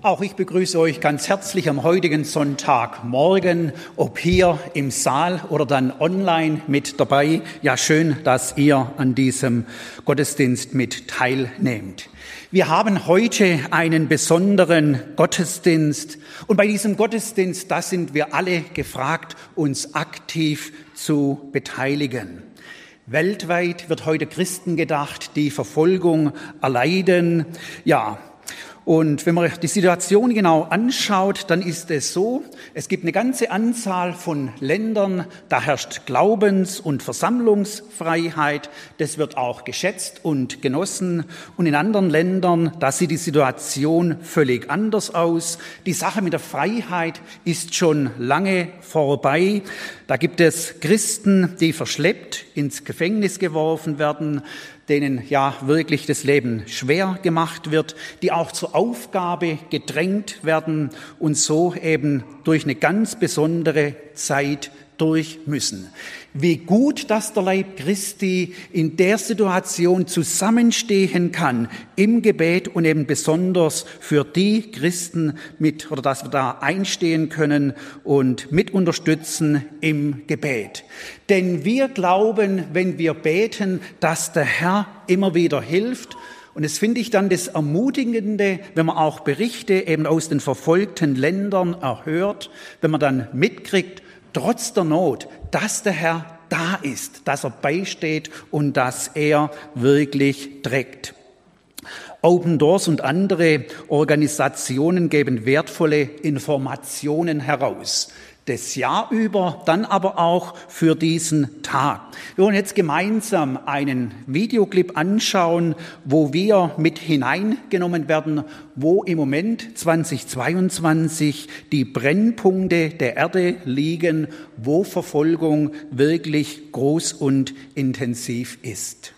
Auch ich begrüße euch ganz herzlich am heutigen Sonntagmorgen, ob hier im Saal oder dann online mit dabei. Ja, schön, dass ihr an diesem Gottesdienst mit teilnehmt. Wir haben heute einen besonderen Gottesdienst und bei diesem Gottesdienst, da sind wir alle gefragt, uns aktiv zu beteiligen. Weltweit wird heute Christen gedacht, die Verfolgung erleiden. Ja, und wenn man die Situation genau anschaut, dann ist es so, es gibt eine ganze Anzahl von Ländern, da herrscht Glaubens- und Versammlungsfreiheit. Das wird auch geschätzt und genossen. Und in anderen Ländern, da sieht die Situation völlig anders aus. Die Sache mit der Freiheit ist schon lange vorbei. Da gibt es Christen, die verschleppt ins Gefängnis geworfen werden denen ja wirklich das Leben schwer gemacht wird, die auch zur Aufgabe gedrängt werden und so eben durch eine ganz besondere Zeit durch müssen. Wie gut, dass der Leib Christi in der Situation zusammenstehen kann im Gebet und eben besonders für die Christen mit, oder dass wir da einstehen können und mit unterstützen im Gebet. Denn wir glauben, wenn wir beten, dass der Herr immer wieder hilft und es finde ich dann das Ermutigende, wenn man auch Berichte eben aus den verfolgten Ländern erhört, wenn man dann mitkriegt, trotz der Not, dass der Herr da ist, dass er beisteht und dass er wirklich trägt. Open Doors und andere Organisationen geben wertvolle Informationen heraus das Jahr über, dann aber auch für diesen Tag. Wir wollen jetzt gemeinsam einen Videoclip anschauen, wo wir mit hineingenommen werden, wo im Moment 2022 die Brennpunkte der Erde liegen, wo Verfolgung wirklich groß und intensiv ist.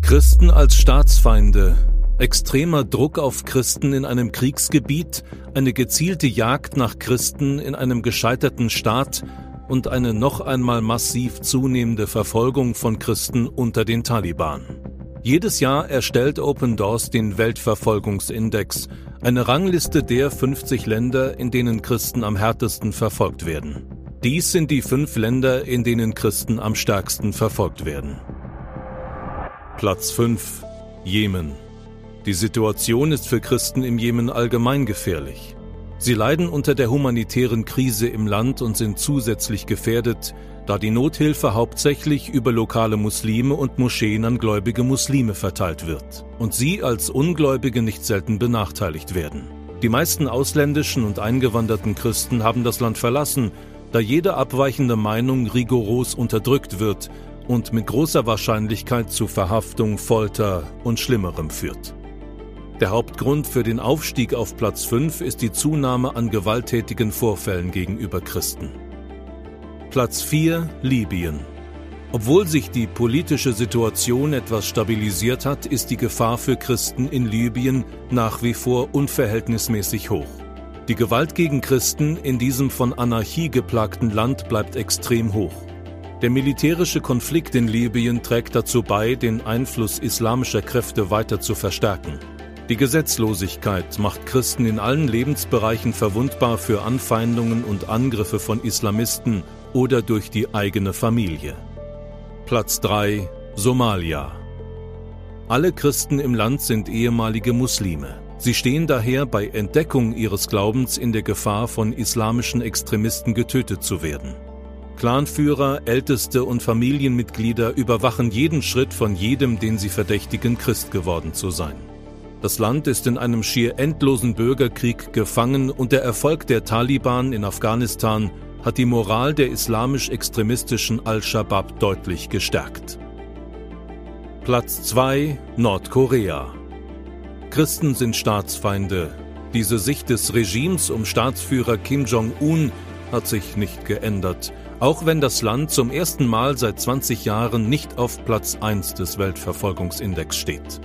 Christen als Staatsfeinde extremer Druck auf Christen in einem Kriegsgebiet, eine gezielte Jagd nach Christen in einem gescheiterten Staat und eine noch einmal massiv zunehmende Verfolgung von Christen unter den Taliban. Jedes Jahr erstellt Open Doors den Weltverfolgungsindex, eine Rangliste der 50 Länder, in denen Christen am härtesten verfolgt werden. Dies sind die fünf Länder, in denen Christen am stärksten verfolgt werden. Platz 5 Jemen die Situation ist für Christen im Jemen allgemein gefährlich. Sie leiden unter der humanitären Krise im Land und sind zusätzlich gefährdet, da die Nothilfe hauptsächlich über lokale Muslime und Moscheen an gläubige Muslime verteilt wird und sie als Ungläubige nicht selten benachteiligt werden. Die meisten ausländischen und eingewanderten Christen haben das Land verlassen, da jede abweichende Meinung rigoros unterdrückt wird und mit großer Wahrscheinlichkeit zu Verhaftung, Folter und Schlimmerem führt. Der Hauptgrund für den Aufstieg auf Platz 5 ist die Zunahme an gewalttätigen Vorfällen gegenüber Christen. Platz 4 Libyen. Obwohl sich die politische Situation etwas stabilisiert hat, ist die Gefahr für Christen in Libyen nach wie vor unverhältnismäßig hoch. Die Gewalt gegen Christen in diesem von Anarchie geplagten Land bleibt extrem hoch. Der militärische Konflikt in Libyen trägt dazu bei, den Einfluss islamischer Kräfte weiter zu verstärken. Die Gesetzlosigkeit macht Christen in allen Lebensbereichen verwundbar für Anfeindungen und Angriffe von Islamisten oder durch die eigene Familie. Platz 3 Somalia Alle Christen im Land sind ehemalige Muslime. Sie stehen daher bei Entdeckung ihres Glaubens in der Gefahr, von islamischen Extremisten getötet zu werden. Clanführer, Älteste und Familienmitglieder überwachen jeden Schritt von jedem, den sie verdächtigen, Christ geworden zu sein. Das Land ist in einem schier endlosen Bürgerkrieg gefangen und der Erfolg der Taliban in Afghanistan hat die Moral der islamisch-extremistischen Al-Shabaab deutlich gestärkt. Platz 2 Nordkorea Christen sind Staatsfeinde. Diese Sicht des Regimes um Staatsführer Kim Jong-un hat sich nicht geändert, auch wenn das Land zum ersten Mal seit 20 Jahren nicht auf Platz 1 des Weltverfolgungsindex steht.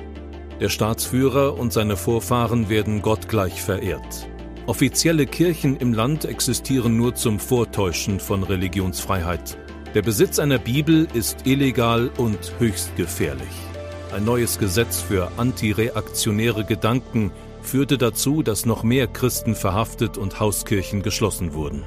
Der Staatsführer und seine Vorfahren werden gottgleich verehrt. Offizielle Kirchen im Land existieren nur zum Vortäuschen von Religionsfreiheit. Der Besitz einer Bibel ist illegal und höchst gefährlich. Ein neues Gesetz für antireaktionäre Gedanken führte dazu, dass noch mehr Christen verhaftet und Hauskirchen geschlossen wurden.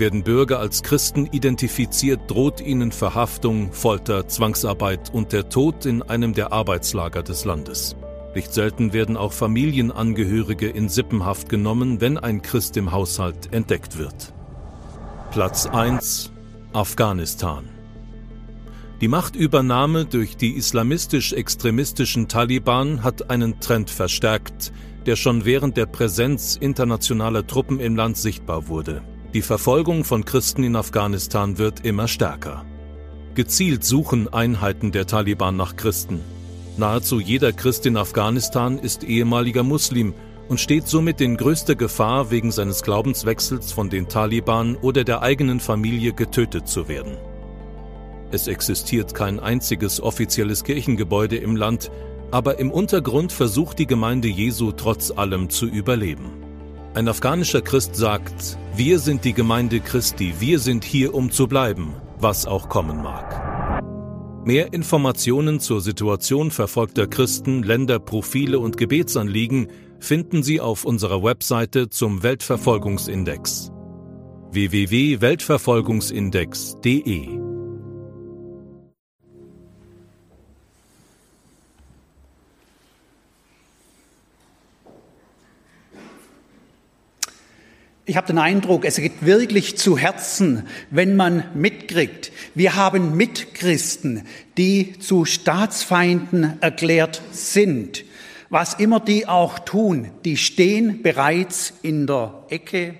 Werden Bürger als Christen identifiziert, droht ihnen Verhaftung, Folter, Zwangsarbeit und der Tod in einem der Arbeitslager des Landes. Nicht selten werden auch Familienangehörige in Sippenhaft genommen, wenn ein Christ im Haushalt entdeckt wird. Platz 1 Afghanistan Die Machtübernahme durch die islamistisch-extremistischen Taliban hat einen Trend verstärkt, der schon während der Präsenz internationaler Truppen im Land sichtbar wurde. Die Verfolgung von Christen in Afghanistan wird immer stärker. Gezielt suchen Einheiten der Taliban nach Christen. Nahezu jeder Christ in Afghanistan ist ehemaliger Muslim und steht somit in größter Gefahr, wegen seines Glaubenswechsels von den Taliban oder der eigenen Familie getötet zu werden. Es existiert kein einziges offizielles Kirchengebäude im Land, aber im Untergrund versucht die Gemeinde Jesu trotz allem zu überleben. Ein afghanischer Christ sagt, wir sind die Gemeinde Christi, wir sind hier, um zu bleiben, was auch kommen mag. Mehr Informationen zur Situation verfolgter Christen, Länderprofile und Gebetsanliegen finden Sie auf unserer Webseite zum Weltverfolgungsindex www.weltverfolgungsindex.de Ich habe den Eindruck, es geht wirklich zu Herzen, wenn man mitkriegt. Wir haben Mitchristen, die zu Staatsfeinden erklärt sind. Was immer die auch tun, die stehen bereits in der Ecke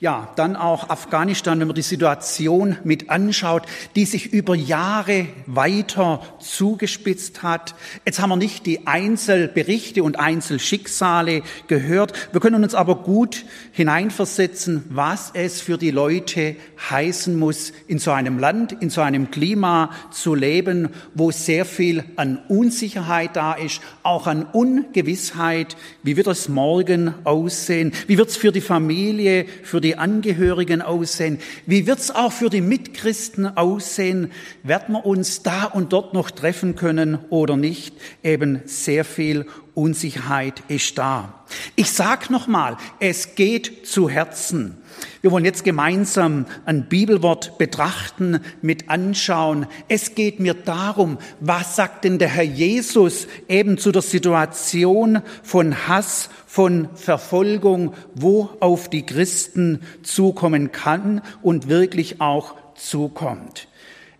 ja, dann auch Afghanistan, wenn man die Situation mit anschaut, die sich über Jahre weiter zugespitzt hat. Jetzt haben wir nicht die Einzelberichte und Einzelschicksale gehört. Wir können uns aber gut hineinversetzen, was es für die Leute heißen muss, in so einem Land, in so einem Klima zu leben, wo sehr viel an Unsicherheit da ist, auch an Ungewissheit. Wie wird es morgen aussehen? Wie wird es für die Familie, für die Angehörigen aussehen? Wie wird es auch für die Mitchristen aussehen? Werden wir uns da und dort noch treffen können oder nicht? Eben sehr viel Unsicherheit ist da. Ich sag nochmal, es geht zu Herzen. Wir wollen jetzt gemeinsam ein Bibelwort betrachten, mit anschauen. Es geht mir darum, was sagt denn der Herr Jesus eben zu der Situation von Hass, von Verfolgung, wo auf die Christen zukommen kann und wirklich auch zukommt.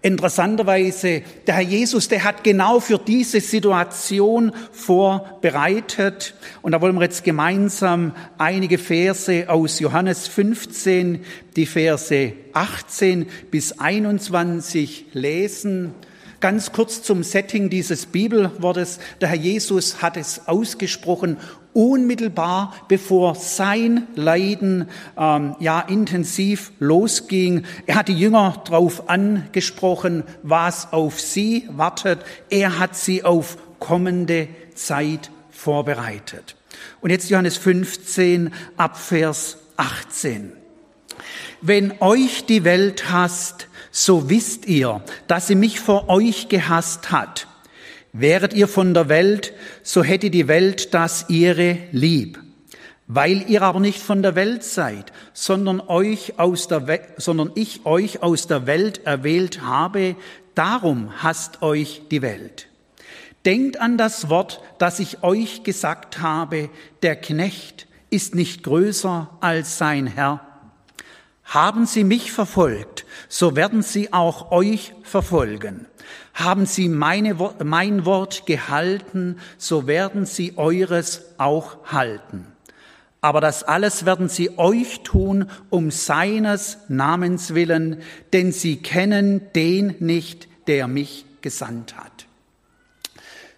Interessanterweise, der Herr Jesus, der hat genau für diese Situation vorbereitet. Und da wollen wir jetzt gemeinsam einige Verse aus Johannes 15, die Verse 18 bis 21 lesen. Ganz kurz zum Setting dieses Bibelwortes. Der Herr Jesus hat es ausgesprochen unmittelbar bevor sein Leiden ähm, ja intensiv losging. Er hat die Jünger darauf angesprochen, was auf sie wartet. Er hat sie auf kommende Zeit vorbereitet. Und jetzt Johannes 15 ab Vers 18. Wenn euch die Welt hasst, so wisst ihr, dass sie mich vor euch gehasst hat. Wäret ihr von der Welt, so hätte die Welt das ihre lieb. Weil ihr aber nicht von der Welt seid, sondern euch aus der We sondern ich euch aus der Welt erwählt habe, darum hasst euch die Welt. Denkt an das Wort, das ich euch gesagt habe, der Knecht ist nicht größer als sein Herr. Haben sie mich verfolgt, so werden sie auch euch verfolgen. Haben sie meine, mein Wort gehalten, so werden sie eures auch halten. Aber das alles werden sie euch tun, um seines Namens willen, denn sie kennen den nicht, der mich gesandt hat.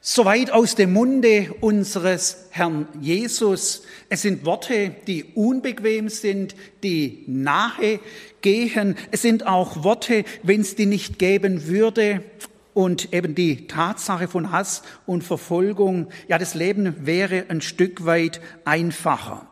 Soweit aus dem Munde unseres Herrn Jesus. Es sind Worte, die unbequem sind, die nahe gehen. Es sind auch Worte, wenn es die nicht geben würde, und eben die Tatsache von Hass und Verfolgung, ja, das Leben wäre ein Stück weit einfacher.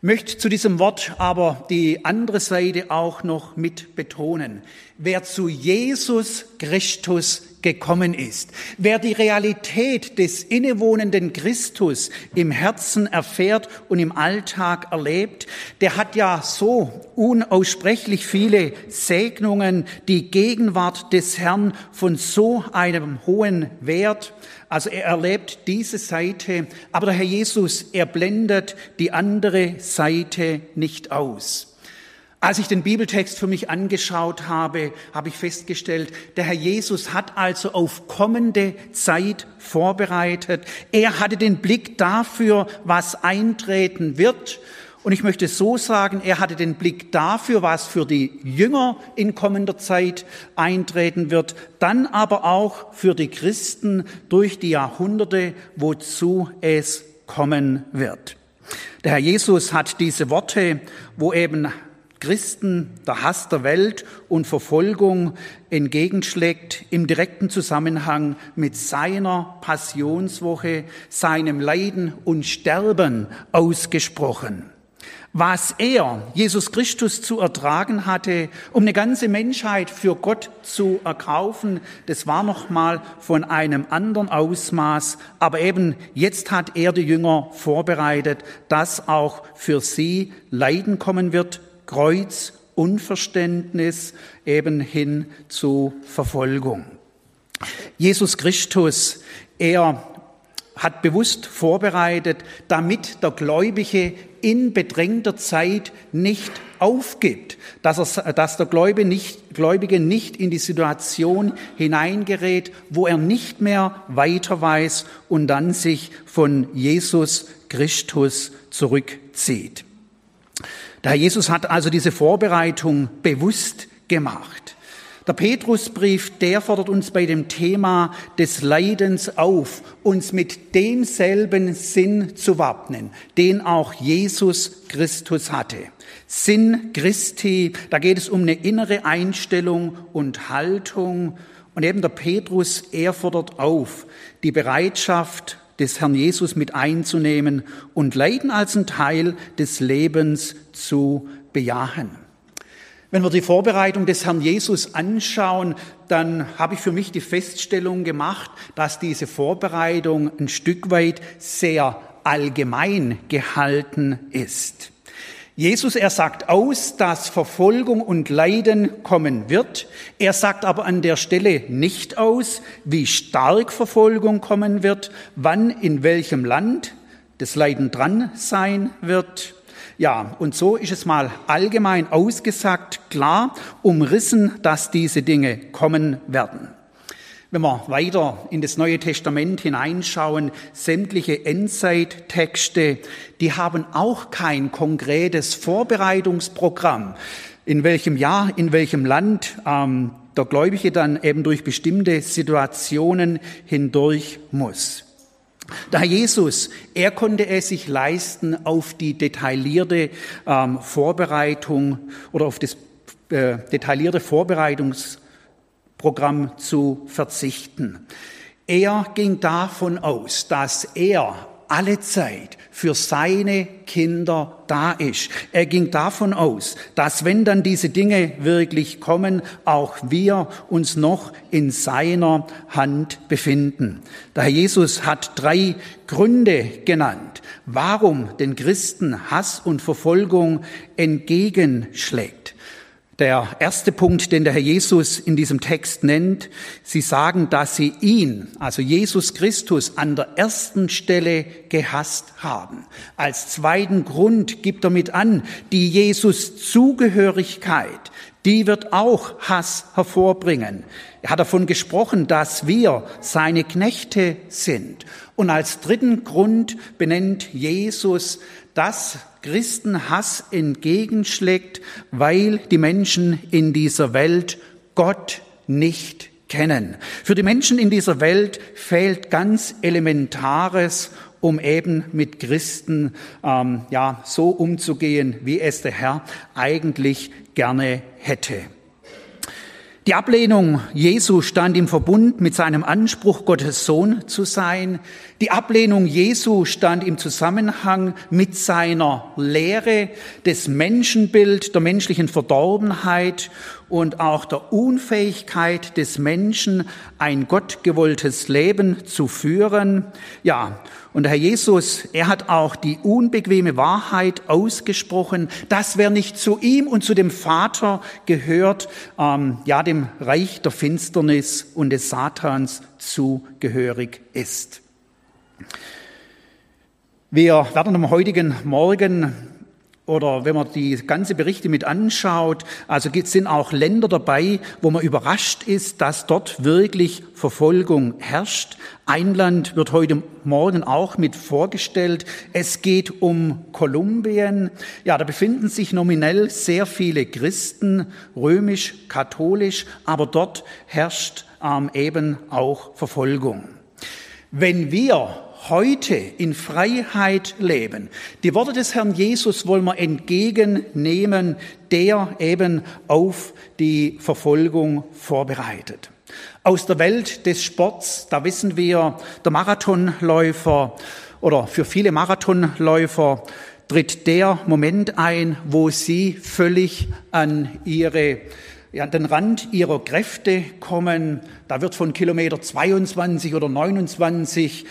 Möchte zu diesem Wort aber die andere Seite auch noch mit betonen. Wer zu Jesus Christus gekommen ist. Wer die Realität des innewohnenden Christus im Herzen erfährt und im Alltag erlebt, der hat ja so unaussprechlich viele Segnungen, die Gegenwart des Herrn von so einem hohen Wert. Also er erlebt diese Seite, aber der Herr Jesus, er blendet die andere Seite nicht aus. Als ich den Bibeltext für mich angeschaut habe, habe ich festgestellt, der Herr Jesus hat also auf kommende Zeit vorbereitet. Er hatte den Blick dafür, was eintreten wird. Und ich möchte so sagen, er hatte den Blick dafür, was für die Jünger in kommender Zeit eintreten wird, dann aber auch für die Christen durch die Jahrhunderte, wozu es kommen wird. Der Herr Jesus hat diese Worte, wo eben Christen der Hass der Welt und Verfolgung entgegenschlägt im direkten Zusammenhang mit seiner Passionswoche, seinem Leiden und Sterben ausgesprochen. Was er, Jesus Christus, zu ertragen hatte, um eine ganze Menschheit für Gott zu erkaufen, das war noch mal von einem anderen Ausmaß. Aber eben jetzt hat er die Jünger vorbereitet, dass auch für sie Leiden kommen wird, Kreuz, Unverständnis eben hin zu Verfolgung. Jesus Christus, er hat bewusst vorbereitet, damit der Gläubige in bedrängter Zeit nicht aufgibt, dass, er, dass der Gläubige nicht, Gläubige nicht in die Situation hineingerät, wo er nicht mehr weiter weiß und dann sich von Jesus Christus zurückzieht. Der Herr Jesus hat also diese Vorbereitung bewusst gemacht. Der Petrusbrief, der fordert uns bei dem Thema des Leidens auf, uns mit demselben Sinn zu wappnen, den auch Jesus Christus hatte. Sinn Christi, da geht es um eine innere Einstellung und Haltung. Und eben der Petrus, er fordert auf, die Bereitschaft des Herrn Jesus mit einzunehmen und Leiden als ein Teil des Lebens zu bejahen. Wenn wir die Vorbereitung des Herrn Jesus anschauen, dann habe ich für mich die Feststellung gemacht, dass diese Vorbereitung ein Stück weit sehr allgemein gehalten ist. Jesus, er sagt aus, dass Verfolgung und Leiden kommen wird. Er sagt aber an der Stelle nicht aus, wie stark Verfolgung kommen wird, wann in welchem Land das Leiden dran sein wird. Ja, und so ist es mal allgemein ausgesagt, klar umrissen, dass diese Dinge kommen werden. Wenn wir weiter in das Neue Testament hineinschauen, sämtliche Endzeittexte, die haben auch kein konkretes Vorbereitungsprogramm, in welchem Jahr, in welchem Land ähm, der Gläubige dann eben durch bestimmte Situationen hindurch muss. Da Jesus, er konnte es sich leisten, auf die detaillierte ähm, Vorbereitung oder auf das äh, detaillierte Vorbereitungs Programm zu verzichten. Er ging davon aus, dass er alle Zeit für seine Kinder da ist. Er ging davon aus, dass wenn dann diese Dinge wirklich kommen, auch wir uns noch in seiner Hand befinden. Der Herr Jesus hat drei Gründe genannt, warum den Christen Hass und Verfolgung entgegenschlägt. Der erste Punkt, den der Herr Jesus in diesem Text nennt, sie sagen, dass sie ihn, also Jesus Christus, an der ersten Stelle gehasst haben. Als zweiten Grund gibt er mit an, die Jesus Zugehörigkeit, die wird auch Hass hervorbringen. Er hat davon gesprochen, dass wir seine Knechte sind. Und als dritten Grund benennt Jesus, dass Christenhass entgegenschlägt, weil die Menschen in dieser Welt Gott nicht kennen. Für die Menschen in dieser Welt fehlt ganz Elementares, um eben mit Christen ähm, ja so umzugehen, wie es der Herr eigentlich gerne hätte. Die Ablehnung Jesu stand im Verbund mit seinem Anspruch, Gottes Sohn zu sein. Die Ablehnung Jesu stand im Zusammenhang mit seiner Lehre, des Menschenbild, der menschlichen Verdorbenheit und auch der Unfähigkeit des Menschen, ein gottgewolltes Leben zu führen. Ja, und der Herr Jesus, er hat auch die unbequeme Wahrheit ausgesprochen, dass wer nicht zu ihm und zu dem Vater gehört, ähm, ja, dem Reich der Finsternis und des Satans zugehörig ist. Wir werden am heutigen Morgen oder wenn man die ganze Berichte mit anschaut, also sind auch Länder dabei, wo man überrascht ist, dass dort wirklich Verfolgung herrscht. Ein Land wird heute Morgen auch mit vorgestellt. Es geht um Kolumbien. Ja, da befinden sich nominell sehr viele Christen, römisch, katholisch, aber dort herrscht ähm, eben auch Verfolgung. Wenn wir heute in Freiheit leben. Die Worte des Herrn Jesus wollen wir entgegennehmen, der eben auf die Verfolgung vorbereitet. Aus der Welt des Sports, da wissen wir, der Marathonläufer oder für viele Marathonläufer tritt der Moment ein, wo sie völlig an ihre ja, den Rand ihrer Kräfte kommen. Da wird von Kilometer 22 oder 29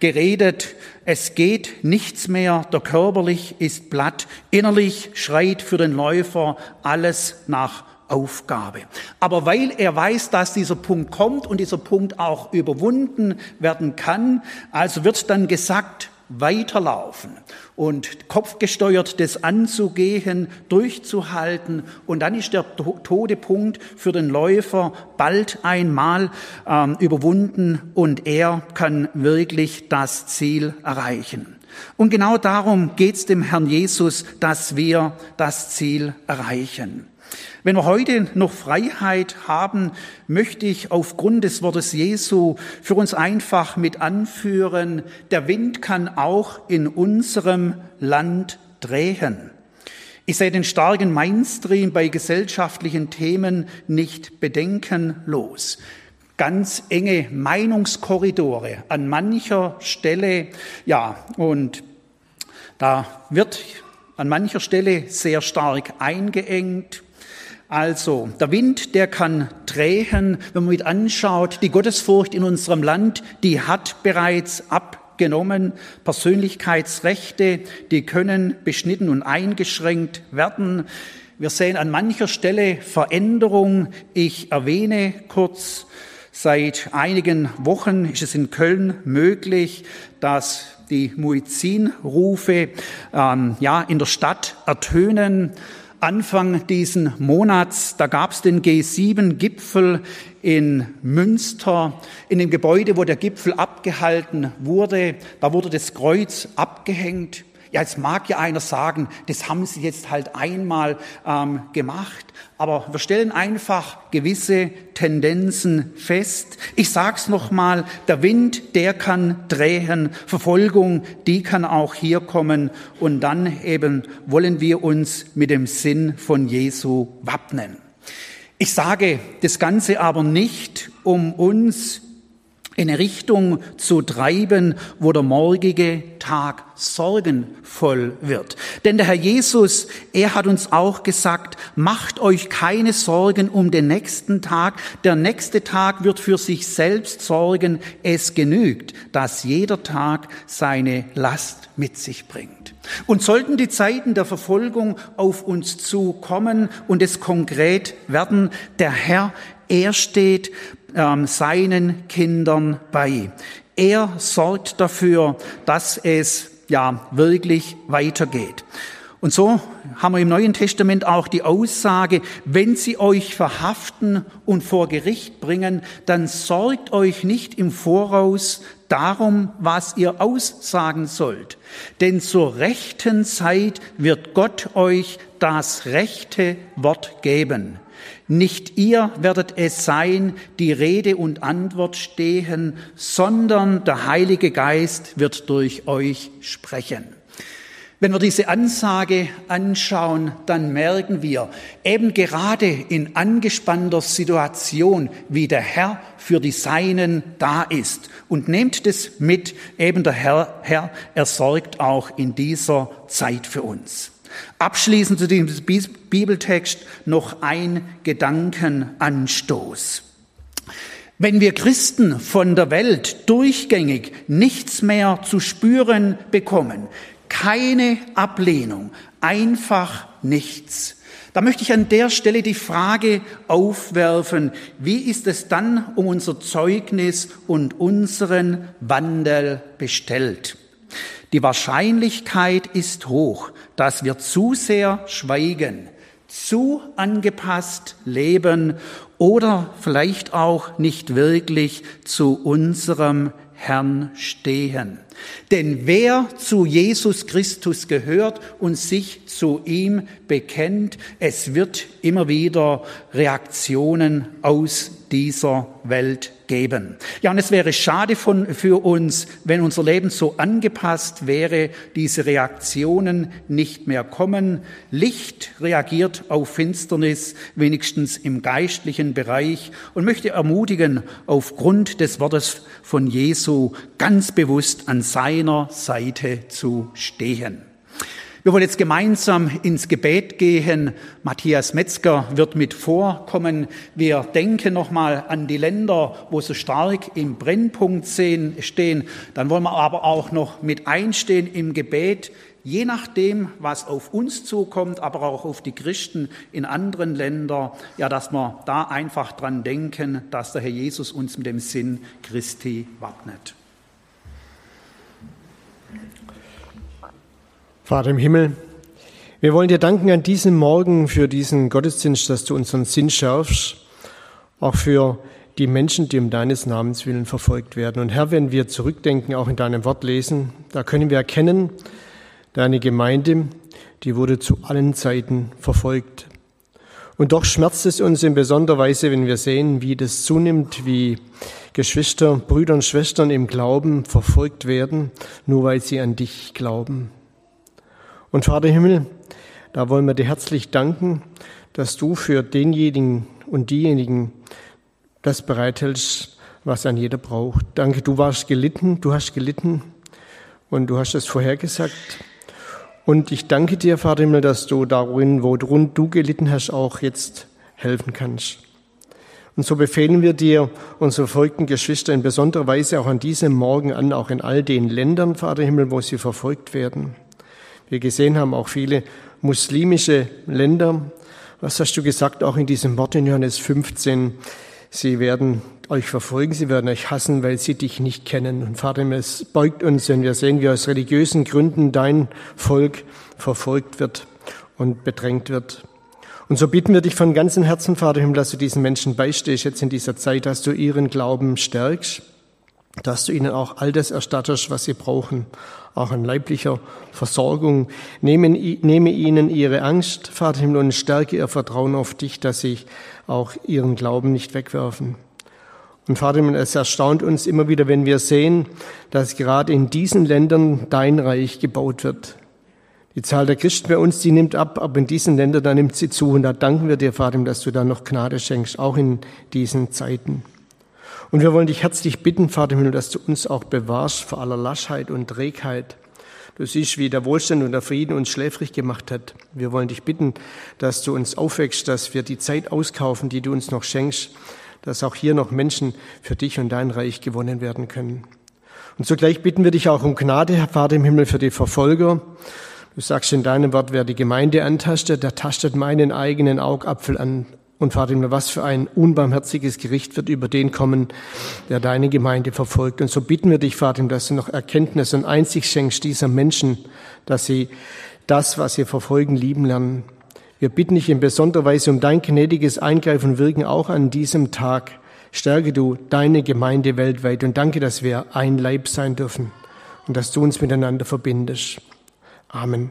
geredet, es geht nichts mehr, der körperlich ist platt, innerlich schreit für den Läufer alles nach Aufgabe. Aber weil er weiß, dass dieser Punkt kommt und dieser Punkt auch überwunden werden kann, also wird dann gesagt, weiterlaufen und kopfgesteuert das anzugehen, durchzuhalten. Und dann ist der Todepunkt für den Läufer bald einmal ähm, überwunden und er kann wirklich das Ziel erreichen. Und genau darum geht es dem Herrn Jesus, dass wir das Ziel erreichen. Wenn wir heute noch Freiheit haben, möchte ich aufgrund des Wortes Jesu für uns einfach mit anführen, der Wind kann auch in unserem Land drehen. Ich sehe den starken Mainstream bei gesellschaftlichen Themen nicht bedenkenlos. Ganz enge Meinungskorridore an mancher Stelle, ja, und da wird an mancher Stelle sehr stark eingeengt. Also, der Wind, der kann drehen, wenn man mit anschaut, die Gottesfurcht in unserem Land, die hat bereits abgenommen. Persönlichkeitsrechte, die können beschnitten und eingeschränkt werden. Wir sehen an mancher Stelle Veränderung. Ich erwähne kurz, seit einigen Wochen ist es in Köln möglich, dass die Muizzinrufe ähm, ja, in der Stadt ertönen. Anfang diesen Monats, da gab es den G7-Gipfel in Münster, in dem Gebäude, wo der Gipfel abgehalten wurde. Da wurde das Kreuz abgehängt. Ja, jetzt mag ja einer sagen, das haben sie jetzt halt einmal ähm, gemacht, aber wir stellen einfach gewisse Tendenzen fest. Ich sag's noch mal: Der Wind, der kann drehen, Verfolgung, die kann auch hier kommen, und dann eben wollen wir uns mit dem Sinn von Jesu wappnen. Ich sage das Ganze aber nicht, um uns in Richtung zu treiben, wo der morgige Tag sorgenvoll wird. Denn der Herr Jesus, er hat uns auch gesagt, macht euch keine Sorgen um den nächsten Tag. Der nächste Tag wird für sich selbst sorgen. Es genügt, dass jeder Tag seine Last mit sich bringt. Und sollten die Zeiten der Verfolgung auf uns zukommen und es konkret werden, der Herr, er steht ähm, seinen Kindern bei. Er sorgt dafür, dass es ja wirklich weitergeht. Und so haben wir im Neuen Testament auch die Aussage, wenn sie euch verhaften und vor Gericht bringen, dann sorgt euch nicht im Voraus darum, was ihr aussagen sollt. Denn zur rechten Zeit wird Gott euch das rechte Wort geben. Nicht ihr werdet es sein, die Rede und Antwort stehen, sondern der Heilige Geist wird durch euch sprechen. Wenn wir diese Ansage anschauen, dann merken wir, eben gerade in angespannter Situation, wie der Herr für die Seinen da ist. Und nehmt es mit, eben der Herr, Herr, er sorgt auch in dieser Zeit für uns. Abschließend zu diesem Bibeltext noch ein Gedankenanstoß. Wenn wir Christen von der Welt durchgängig nichts mehr zu spüren bekommen, keine Ablehnung, einfach nichts. Da möchte ich an der Stelle die Frage aufwerfen, wie ist es dann um unser Zeugnis und unseren Wandel bestellt? Die Wahrscheinlichkeit ist hoch, dass wir zu sehr schweigen, zu angepasst leben oder vielleicht auch nicht wirklich zu unserem Herrn stehen. Denn wer zu Jesus Christus gehört und sich zu ihm bekennt, es wird immer wieder Reaktionen aus dieser Welt geben. Ja, und es wäre schade von, für uns, wenn unser Leben so angepasst wäre, diese Reaktionen nicht mehr kommen. Licht reagiert auf Finsternis, wenigstens im geistlichen Bereich, und möchte ermutigen, aufgrund des Wortes von Jesu ganz bewusst an seiner Seite zu stehen. Wir wollen jetzt gemeinsam ins Gebet gehen. Matthias Metzger wird mit vorkommen. Wir denken nochmal an die Länder, wo so stark im Brennpunkt stehen. Dann wollen wir aber auch noch mit einstehen im Gebet, je nachdem, was auf uns zukommt, aber auch auf die Christen in anderen Ländern, ja, dass wir da einfach dran denken, dass der Herr Jesus uns mit dem Sinn Christi wappnet. Vater im Himmel, wir wollen dir danken an diesem Morgen für diesen Gottesdienst, dass du unseren Sinn schärfst, auch für die Menschen, die um deines Namens willen verfolgt werden. Und Herr, wenn wir zurückdenken, auch in deinem Wort lesen, da können wir erkennen, deine Gemeinde, die wurde zu allen Zeiten verfolgt. Und doch schmerzt es uns in besonderer Weise, wenn wir sehen, wie das zunimmt, wie Geschwister, Brüder und Schwestern im Glauben verfolgt werden, nur weil sie an dich glauben. Und Vater Himmel, da wollen wir dir herzlich danken, dass du für denjenigen und diejenigen das bereithältst, was ein jeder braucht. Danke, du warst gelitten, du hast gelitten und du hast es vorhergesagt. Und ich danke dir, Vater Himmel, dass du darin, wo du gelitten hast, auch jetzt helfen kannst. Und so befehlen wir dir, unsere verfolgten Geschwister in besonderer Weise auch an diesem Morgen an, auch in all den Ländern, Vater Himmel, wo sie verfolgt werden wir gesehen haben, auch viele muslimische Länder. Was hast du gesagt, auch in diesem Wort in Johannes 15? Sie werden euch verfolgen, sie werden euch hassen, weil sie dich nicht kennen. Und Vater, es beugt uns, wenn wir sehen, wie aus religiösen Gründen dein Volk verfolgt wird und bedrängt wird. Und so bitten wir dich von ganzem Herzen, Vater dass du diesen Menschen beistehst jetzt in dieser Zeit, dass du ihren Glauben stärkst, dass du ihnen auch all das erstattest, was sie brauchen, auch an leiblicher Versorgung. Nehme, nehme ihnen ihre Angst, Vater Himmel, und stärke ihr Vertrauen auf dich, dass sie auch ihren Glauben nicht wegwerfen. Und Vater Himmel, es erstaunt uns immer wieder, wenn wir sehen, dass gerade in diesen Ländern dein Reich gebaut wird. Die Zahl der Christen bei uns, die nimmt ab, aber in diesen Ländern, da nimmt sie zu. Und da danken wir dir, Vater, dass du da noch Gnade schenkst, auch in diesen Zeiten. Und wir wollen dich herzlich bitten, Vater Himmel, dass du uns auch bewahrst vor aller Laschheit und Trägheit. Du siehst, wie der Wohlstand und der Frieden uns schläfrig gemacht hat. Wir wollen dich bitten, dass du uns aufwächst, dass wir die Zeit auskaufen, die du uns noch schenkst, dass auch hier noch Menschen für dich und dein Reich gewonnen werden können. Und zugleich bitten wir dich auch um Gnade, Herr Vater im Himmel, für die Verfolger. Du sagst in deinem Wort, wer die Gemeinde antastet, der tastet meinen eigenen Augapfel an. Und Vater, was für ein unbarmherziges Gericht wird über den kommen, der deine Gemeinde verfolgt. Und so bitten wir dich, Vater, dass du noch Erkenntnis und Einsicht schenkst dieser Menschen, dass sie das, was sie verfolgen, lieben lernen. Wir bitten dich in besonderer Weise um dein gnädiges Eingreifen und Wirken auch an diesem Tag. Stärke du deine Gemeinde weltweit und danke, dass wir ein Leib sein dürfen und dass du uns miteinander verbindest. Amen.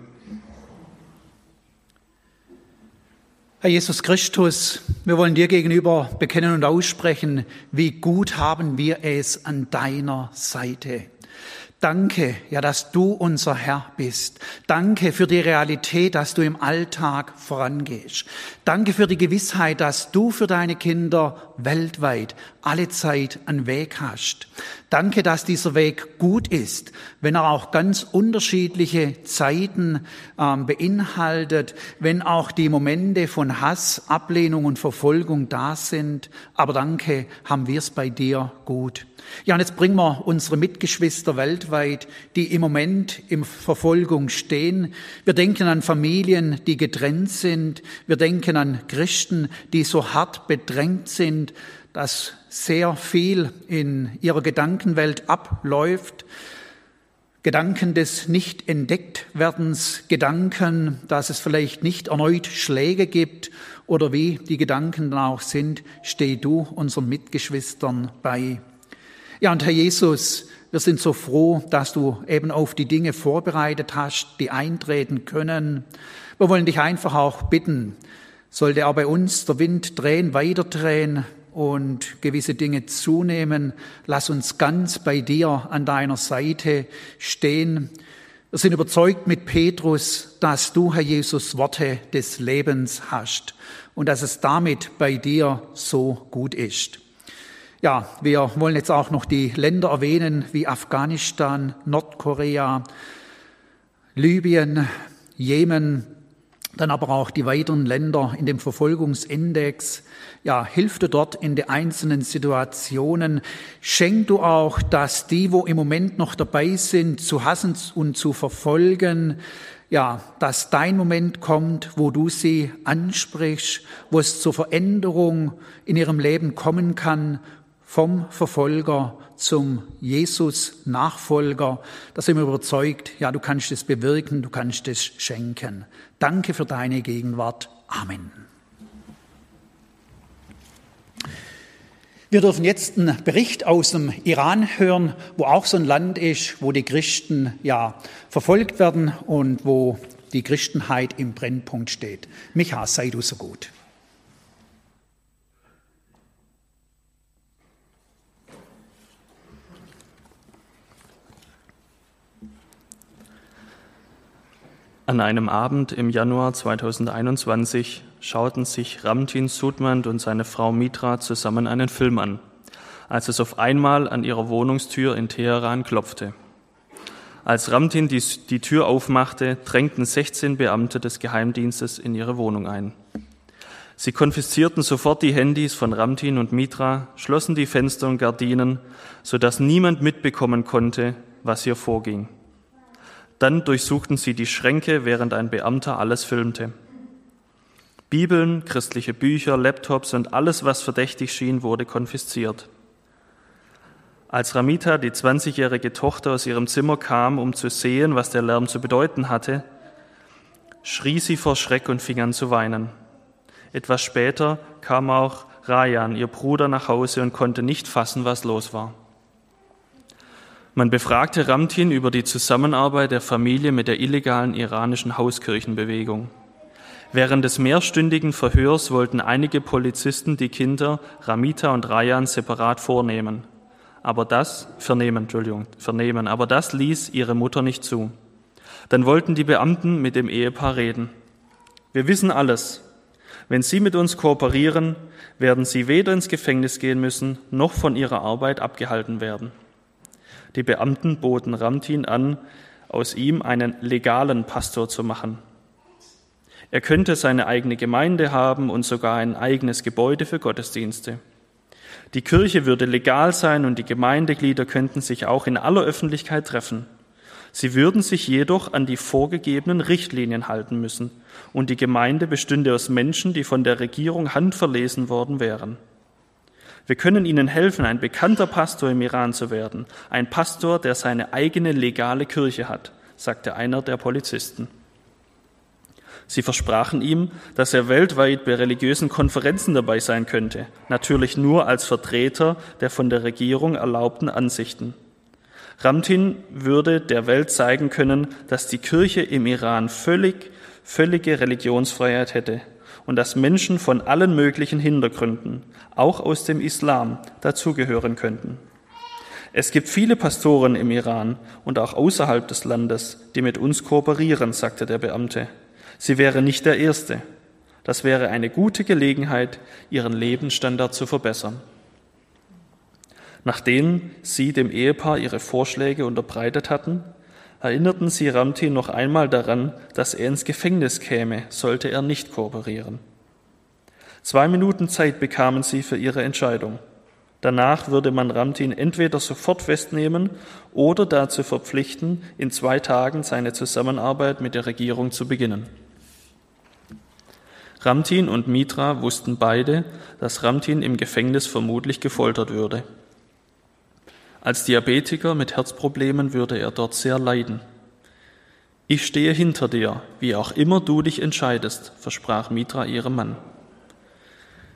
Herr Jesus Christus, wir wollen dir gegenüber bekennen und aussprechen, wie gut haben wir es an deiner Seite. Danke, ja, dass du unser Herr bist. Danke für die Realität, dass du im Alltag vorangehst. Danke für die Gewissheit, dass du für deine Kinder weltweit alle Zeit einen Weg hast. Danke, dass dieser Weg gut ist, wenn er auch ganz unterschiedliche Zeiten ähm, beinhaltet, wenn auch die Momente von Hass, Ablehnung und Verfolgung da sind. Aber danke, haben wir es bei dir gut. Ja, und jetzt bringen wir unsere Mitgeschwister weltweit, die im Moment in Verfolgung stehen. Wir denken an Familien, die getrennt sind. Wir denken an Christen, die so hart bedrängt sind, dass sehr viel in ihrer Gedankenwelt abläuft. Gedanken des nicht entdeckt werdens, Gedanken, dass es vielleicht nicht erneut Schläge gibt oder wie die Gedanken dann auch sind, steh du unseren Mitgeschwistern bei. Ja, und Herr Jesus, wir sind so froh, dass du eben auf die Dinge vorbereitet hast, die eintreten können. Wir wollen dich einfach auch bitten, sollte auch bei uns der Wind drehen, weiter drehen und gewisse Dinge zunehmen, lass uns ganz bei dir an deiner Seite stehen. Wir sind überzeugt mit Petrus, dass du, Herr Jesus, Worte des Lebens hast und dass es damit bei dir so gut ist. Ja, wir wollen jetzt auch noch die Länder erwähnen wie Afghanistan, Nordkorea, Libyen, Jemen, dann aber auch die weiteren Länder in dem Verfolgungsindex. Ja, hilf du dort in den einzelnen Situationen. Schenk du auch, dass die, wo im Moment noch dabei sind, zu hassen und zu verfolgen, ja, dass dein Moment kommt, wo du sie ansprichst, wo es zur Veränderung in ihrem Leben kommen kann vom Verfolger zum Jesus-Nachfolger. Da sind wir überzeugt, ja, du kannst es bewirken, du kannst es schenken. Danke für deine Gegenwart. Amen. Wir dürfen jetzt einen Bericht aus dem Iran hören, wo auch so ein Land ist, wo die Christen ja verfolgt werden und wo die Christenheit im Brennpunkt steht. Micha, sei du so gut. An einem Abend im Januar 2021 schauten sich Ramtin Sudmand und seine Frau Mitra zusammen einen Film an, als es auf einmal an ihrer Wohnungstür in Teheran klopfte. Als Ramtin die, die Tür aufmachte, drängten 16 Beamte des Geheimdienstes in ihre Wohnung ein. Sie konfiszierten sofort die Handys von Ramtin und Mitra, schlossen die Fenster und Gardinen, sodass niemand mitbekommen konnte, was hier vorging. Dann durchsuchten sie die Schränke, während ein Beamter alles filmte. Bibeln, christliche Bücher, Laptops und alles, was verdächtig schien, wurde konfisziert. Als Ramita, die 20-jährige Tochter, aus ihrem Zimmer kam, um zu sehen, was der Lärm zu bedeuten hatte, schrie sie vor Schreck und fing an zu weinen. Etwas später kam auch Rayan, ihr Bruder, nach Hause und konnte nicht fassen, was los war. Man befragte Ramtin über die Zusammenarbeit der Familie mit der illegalen iranischen Hauskirchenbewegung. Während des mehrstündigen Verhörs wollten einige Polizisten die Kinder Ramita und Rayan separat vornehmen. Aber das, vernehmen, Entschuldigung, vernehmen, aber das ließ ihre Mutter nicht zu. Dann wollten die Beamten mit dem Ehepaar reden. Wir wissen alles. Wenn Sie mit uns kooperieren, werden Sie weder ins Gefängnis gehen müssen, noch von Ihrer Arbeit abgehalten werden. Die Beamten boten Ramtin an, aus ihm einen legalen Pastor zu machen. Er könnte seine eigene Gemeinde haben und sogar ein eigenes Gebäude für Gottesdienste. Die Kirche würde legal sein und die Gemeindeglieder könnten sich auch in aller Öffentlichkeit treffen. Sie würden sich jedoch an die vorgegebenen Richtlinien halten müssen, und die Gemeinde bestünde aus Menschen, die von der Regierung handverlesen worden wären. Wir können Ihnen helfen, ein bekannter Pastor im Iran zu werden, ein Pastor, der seine eigene legale Kirche hat, sagte einer der Polizisten. Sie versprachen ihm, dass er weltweit bei religiösen Konferenzen dabei sein könnte, natürlich nur als Vertreter der von der Regierung erlaubten Ansichten. Ramtin würde der Welt zeigen können, dass die Kirche im Iran völlig, völlige Religionsfreiheit hätte, und dass Menschen von allen möglichen Hintergründen, auch aus dem Islam, dazugehören könnten. Es gibt viele Pastoren im Iran und auch außerhalb des Landes, die mit uns kooperieren, sagte der Beamte. Sie wäre nicht der Erste. Das wäre eine gute Gelegenheit, ihren Lebensstandard zu verbessern. Nachdem sie dem Ehepaar ihre Vorschläge unterbreitet hatten, erinnerten sie Ramti noch einmal daran, dass er ins Gefängnis käme, sollte er nicht kooperieren. Zwei Minuten Zeit bekamen sie für ihre Entscheidung. Danach würde man Ramtin entweder sofort festnehmen oder dazu verpflichten, in zwei Tagen seine Zusammenarbeit mit der Regierung zu beginnen. Ramtin und Mitra wussten beide, dass Ramtin im Gefängnis vermutlich gefoltert würde. Als Diabetiker mit Herzproblemen würde er dort sehr leiden. Ich stehe hinter dir, wie auch immer du dich entscheidest, versprach Mitra ihrem Mann.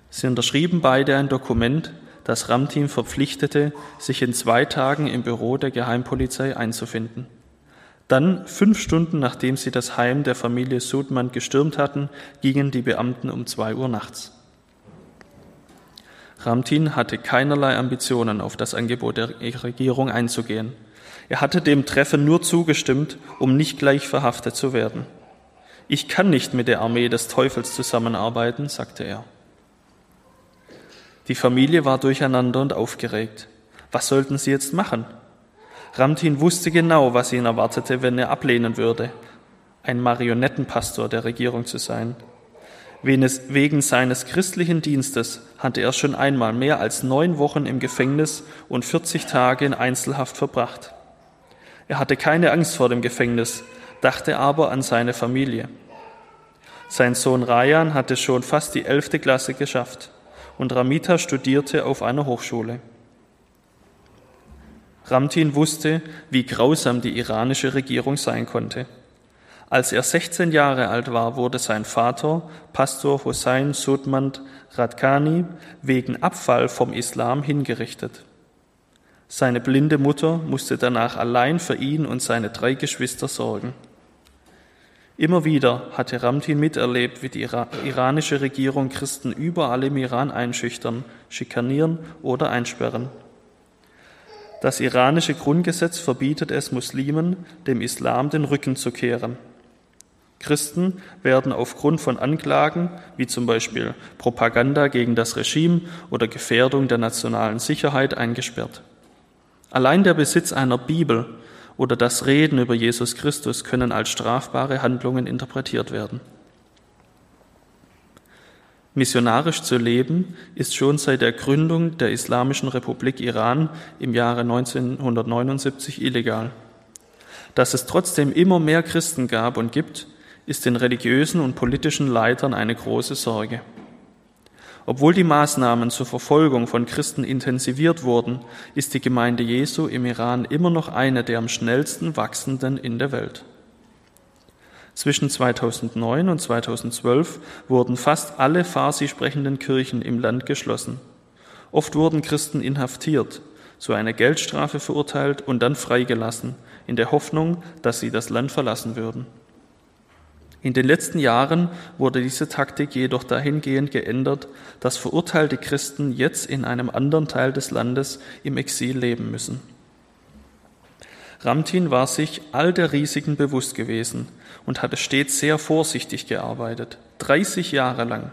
Sie unterschrieben beide ein Dokument, das Ramteam verpflichtete, sich in zwei Tagen im Büro der Geheimpolizei einzufinden. Dann, fünf Stunden nachdem sie das Heim der Familie Sudmann gestürmt hatten, gingen die Beamten um zwei Uhr nachts. Ramtin hatte keinerlei Ambitionen, auf das Angebot der Regierung einzugehen. Er hatte dem Treffen nur zugestimmt, um nicht gleich verhaftet zu werden. Ich kann nicht mit der Armee des Teufels zusammenarbeiten, sagte er. Die Familie war durcheinander und aufgeregt. Was sollten sie jetzt machen? Ramtin wusste genau, was ihn erwartete, wenn er ablehnen würde, ein Marionettenpastor der Regierung zu sein. Wegen seines christlichen Dienstes hatte er schon einmal mehr als neun Wochen im Gefängnis und 40 Tage in Einzelhaft verbracht. Er hatte keine Angst vor dem Gefängnis, dachte aber an seine Familie. Sein Sohn Rayan hatte schon fast die elfte Klasse geschafft und Ramita studierte auf einer Hochschule. Ramtin wusste, wie grausam die iranische Regierung sein konnte. Als er 16 Jahre alt war, wurde sein Vater, Pastor Hossein Sudmand Radkani, wegen Abfall vom Islam hingerichtet. Seine blinde Mutter musste danach allein für ihn und seine drei Geschwister sorgen. Immer wieder hatte Ramtin miterlebt, wie die iranische Regierung Christen überall im Iran einschüchtern, schikanieren oder einsperren. Das iranische Grundgesetz verbietet es Muslimen, dem Islam den Rücken zu kehren. Christen werden aufgrund von Anklagen wie zum Beispiel Propaganda gegen das Regime oder Gefährdung der nationalen Sicherheit eingesperrt. Allein der Besitz einer Bibel oder das Reden über Jesus Christus können als strafbare Handlungen interpretiert werden. Missionarisch zu leben ist schon seit der Gründung der Islamischen Republik Iran im Jahre 1979 illegal. Dass es trotzdem immer mehr Christen gab und gibt, ist den religiösen und politischen Leitern eine große Sorge. Obwohl die Maßnahmen zur Verfolgung von Christen intensiviert wurden, ist die Gemeinde Jesu im Iran immer noch eine der am schnellsten wachsenden in der Welt. Zwischen 2009 und 2012 wurden fast alle Farsi sprechenden Kirchen im Land geschlossen. Oft wurden Christen inhaftiert, zu einer Geldstrafe verurteilt und dann freigelassen, in der Hoffnung, dass sie das Land verlassen würden. In den letzten Jahren wurde diese Taktik jedoch dahingehend geändert, dass verurteilte Christen jetzt in einem anderen Teil des Landes im Exil leben müssen. Ramtin war sich all der Risiken bewusst gewesen und hatte stets sehr vorsichtig gearbeitet, 30 Jahre lang.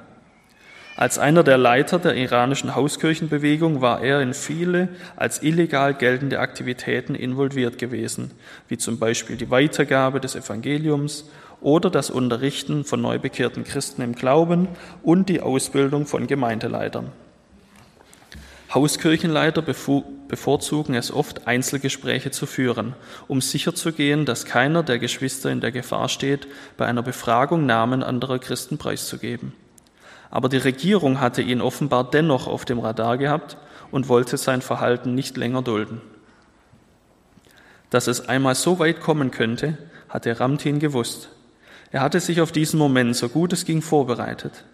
Als einer der Leiter der iranischen Hauskirchenbewegung war er in viele als illegal geltende Aktivitäten involviert gewesen, wie zum Beispiel die Weitergabe des Evangeliums oder das Unterrichten von neubekehrten Christen im Glauben und die Ausbildung von Gemeindeleitern. Hauskirchenleiter bevorzugen es oft, Einzelgespräche zu führen, um sicherzugehen, dass keiner der Geschwister in der Gefahr steht, bei einer Befragung Namen anderer Christen preiszugeben. Aber die Regierung hatte ihn offenbar dennoch auf dem Radar gehabt und wollte sein Verhalten nicht länger dulden. Dass es einmal so weit kommen könnte, hatte Ramtin gewusst. Er hatte sich auf diesen Moment so gut es ging vorbereitet.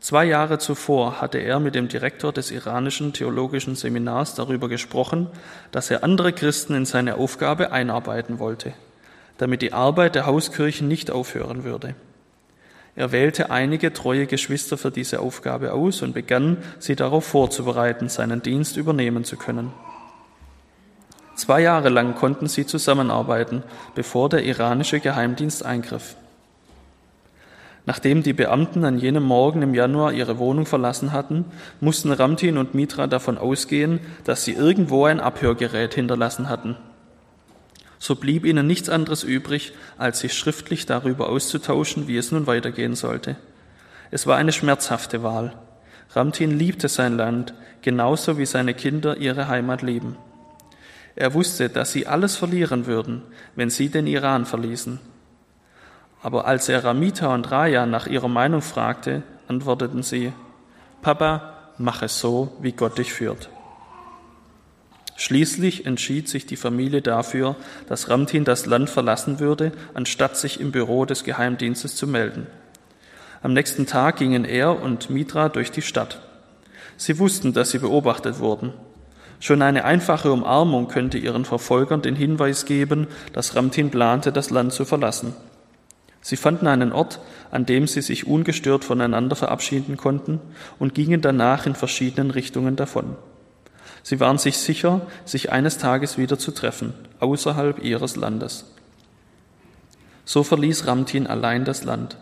Zwei Jahre zuvor hatte er mit dem Direktor des iranischen theologischen Seminars darüber gesprochen, dass er andere Christen in seine Aufgabe einarbeiten wollte, damit die Arbeit der Hauskirchen nicht aufhören würde. Er wählte einige treue Geschwister für diese Aufgabe aus und begann, sie darauf vorzubereiten, seinen Dienst übernehmen zu können. Zwei Jahre lang konnten sie zusammenarbeiten, bevor der iranische Geheimdienst eingriff. Nachdem die Beamten an jenem Morgen im Januar ihre Wohnung verlassen hatten, mussten Ramtin und Mitra davon ausgehen, dass sie irgendwo ein Abhörgerät hinterlassen hatten. So blieb ihnen nichts anderes übrig, als sich schriftlich darüber auszutauschen, wie es nun weitergehen sollte. Es war eine schmerzhafte Wahl. Ramtin liebte sein Land, genauso wie seine Kinder ihre Heimat lieben. Er wusste, dass sie alles verlieren würden, wenn sie den Iran verließen. Aber als er Ramita und Raya nach ihrer Meinung fragte, antworteten sie, Papa, mach es so, wie Gott dich führt. Schließlich entschied sich die Familie dafür, dass Ramtin das Land verlassen würde, anstatt sich im Büro des Geheimdienstes zu melden. Am nächsten Tag gingen er und Mitra durch die Stadt. Sie wussten, dass sie beobachtet wurden. Schon eine einfache Umarmung könnte ihren Verfolgern den Hinweis geben, dass Ramtin plante, das Land zu verlassen. Sie fanden einen Ort, an dem sie sich ungestört voneinander verabschieden konnten und gingen danach in verschiedenen Richtungen davon. Sie waren sich sicher, sich eines Tages wieder zu treffen, außerhalb ihres Landes. So verließ Ramtin allein das Land.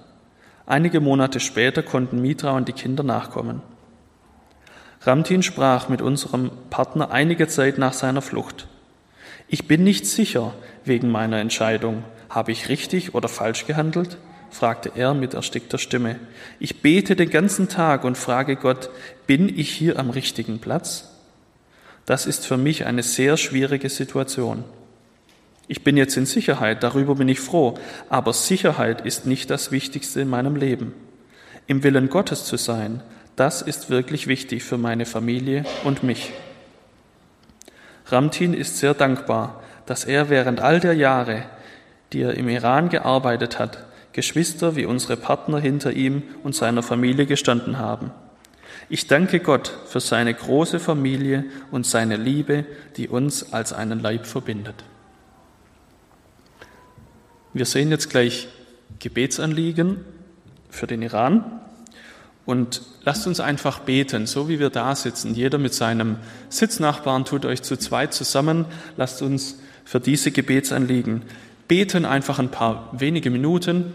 Einige Monate später konnten Mitra und die Kinder nachkommen. Ramtin sprach mit unserem Partner einige Zeit nach seiner Flucht. Ich bin nicht sicher wegen meiner Entscheidung. Habe ich richtig oder falsch gehandelt? fragte er mit erstickter Stimme. Ich bete den ganzen Tag und frage Gott, bin ich hier am richtigen Platz? Das ist für mich eine sehr schwierige Situation. Ich bin jetzt in Sicherheit, darüber bin ich froh, aber Sicherheit ist nicht das Wichtigste in meinem Leben. Im Willen Gottes zu sein, das ist wirklich wichtig für meine Familie und mich. Ramtin ist sehr dankbar, dass er während all der Jahre, die er im Iran gearbeitet hat, Geschwister wie unsere Partner hinter ihm und seiner Familie gestanden haben. Ich danke Gott für seine große Familie und seine Liebe, die uns als einen Leib verbindet. Wir sehen jetzt gleich Gebetsanliegen für den Iran. Und lasst uns einfach beten, so wie wir da sitzen. Jeder mit seinem Sitznachbarn tut euch zu zweit zusammen. Lasst uns für diese Gebetsanliegen beten, einfach ein paar wenige Minuten.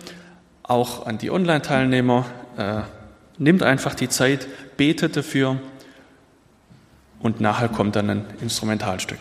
Auch an die Online-Teilnehmer. Äh, nimmt einfach die Zeit, betet dafür und nachher kommt dann ein Instrumentalstück.